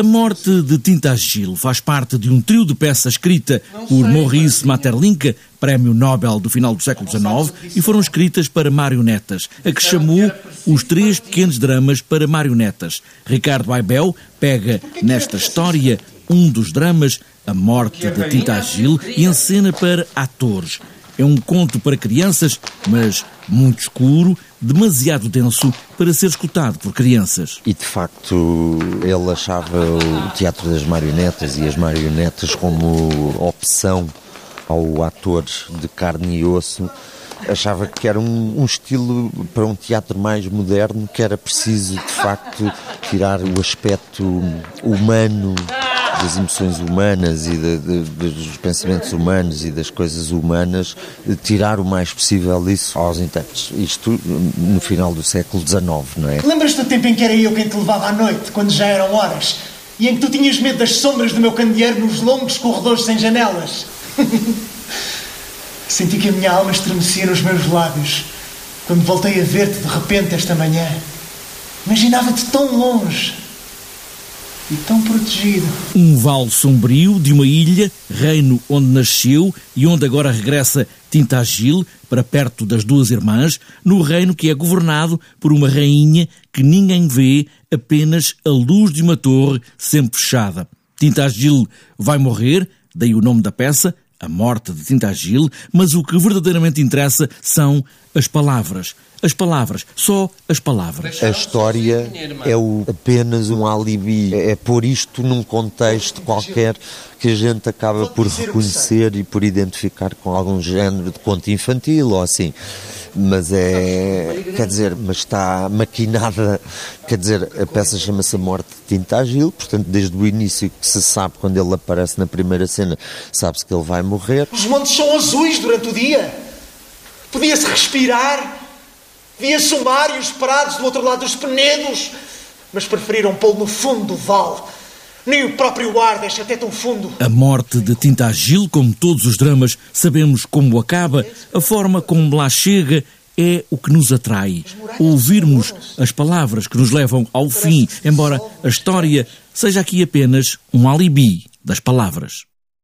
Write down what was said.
A morte de Tinta Gil faz parte de um trio de peças escrita por Maurice Maeterlinck, prémio Nobel do final do século XIX, e foram escritas para marionetas, a que chamou os três pequenos dramas para marionetas. Ricardo Aibel pega nesta história um dos dramas, a morte de Tinta Gil, e encena para atores. É um conto para crianças, mas muito escuro, demasiado denso para ser escutado por crianças. E de facto ele achava o teatro das marionetas e as marionetas como opção ao ator de carne e osso achava que era um, um, estilo para um teatro mais moderno que era preciso de facto tirar o aspecto humano das emoções humanas e de, de, dos pensamentos humanos e das coisas humanas, tirar o mais possível disso aos intérpretes. Isto no final do século XIX, não é? Lembras-te do tempo em que era eu quem te levava à noite, quando já eram horas? E em que tu tinhas medo das sombras do meu candeeiro nos longos corredores sem janelas? Senti que a minha alma estremecia nos meus lábios quando voltei a ver-te de repente esta manhã. Imaginava-te tão longe, e tão protegido. Um vale sombrio de uma ilha, reino onde nasceu e onde agora regressa Tintagil, para perto das duas irmãs, no reino que é governado por uma rainha que ninguém vê, apenas a luz de uma torre sempre fechada. Tintagil vai morrer, daí o nome da peça, a morte de Tintagil, mas o que verdadeiramente interessa são as palavras. As palavras, só as palavras. A história é o, apenas um alibi, é, é pôr isto num contexto qualquer que a gente acaba por reconhecer e por identificar com algum género de conto infantil ou assim mas é, quer dizer, mas está maquinada, quer dizer, a peça chama-se A Morte de Tinta Ágil, portanto, desde o início que se sabe, quando ele aparece na primeira cena, sabe-se que ele vai morrer. Os montes são azuis durante o dia, podia-se respirar, via-se o mar e os prados do outro lado dos penedos, mas preferiram pô-lo no fundo do vale nem o próprio ar deixa até tão fundo. A morte de Tinta Gil, como todos os dramas, sabemos como acaba, a forma como lá chega é o que nos atrai. Ouvirmos as palavras que nos levam ao fim, embora a história seja aqui apenas um alibi das palavras.